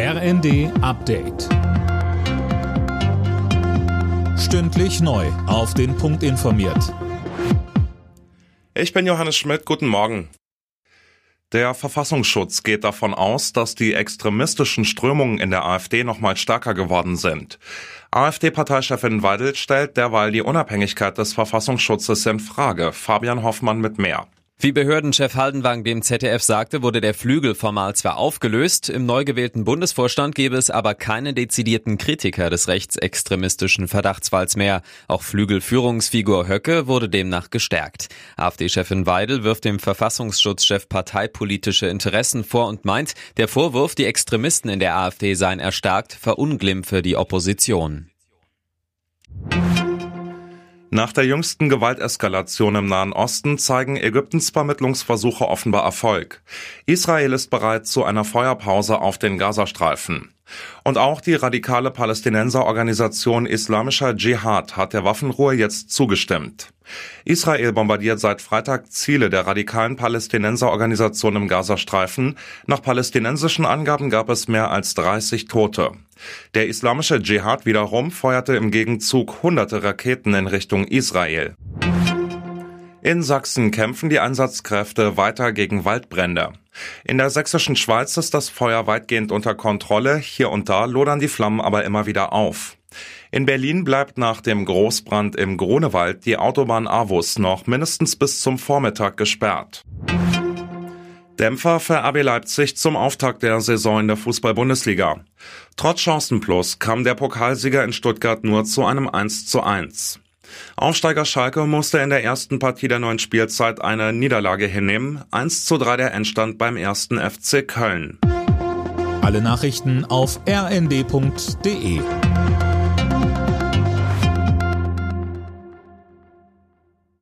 RND Update. Stündlich neu. Auf den Punkt informiert. Ich bin Johannes Schmidt. Guten Morgen. Der Verfassungsschutz geht davon aus, dass die extremistischen Strömungen in der AfD noch mal stärker geworden sind. AfD-Parteichefin Weidel stellt derweil die Unabhängigkeit des Verfassungsschutzes in Frage. Fabian Hoffmann mit mehr. Wie Behördenchef Haldenwang dem ZDF sagte, wurde der Flügel formal zwar aufgelöst, im neu gewählten Bundesvorstand gäbe es aber keine dezidierten Kritiker des rechtsextremistischen Verdachtsfalls mehr. Auch Flügelführungsfigur Höcke wurde demnach gestärkt. AfD-Chefin Weidel wirft dem Verfassungsschutzchef parteipolitische Interessen vor und meint, der Vorwurf, die Extremisten in der AfD seien erstarkt, verunglimpfe die Opposition. Nach der jüngsten Gewalteskalation im Nahen Osten zeigen Ägyptens Vermittlungsversuche offenbar Erfolg. Israel ist bereit zu einer Feuerpause auf den Gazastreifen. Und auch die radikale Palästinenserorganisation Islamischer Dschihad hat der Waffenruhe jetzt zugestimmt. Israel bombardiert seit Freitag Ziele der radikalen Palästinenserorganisation im Gazastreifen. Nach palästinensischen Angaben gab es mehr als 30 Tote. Der islamische Dschihad wiederum feuerte im Gegenzug hunderte Raketen in Richtung Israel. In Sachsen kämpfen die Einsatzkräfte weiter gegen Waldbrände. In der sächsischen Schweiz ist das Feuer weitgehend unter Kontrolle, hier und da lodern die Flammen aber immer wieder auf. In Berlin bleibt nach dem Großbrand im Grunewald die Autobahn Avus noch mindestens bis zum Vormittag gesperrt. Dämpfer für RB Leipzig zum Auftakt der Saison in der Fußball-Bundesliga. Trotz Chancenplus kam der Pokalsieger in Stuttgart nur zu einem 1 zu 1. Aufsteiger Schalke musste in der ersten Partie der neuen Spielzeit eine Niederlage hinnehmen. 1 zu 3 der Endstand beim ersten FC Köln. Alle Nachrichten auf rnd.de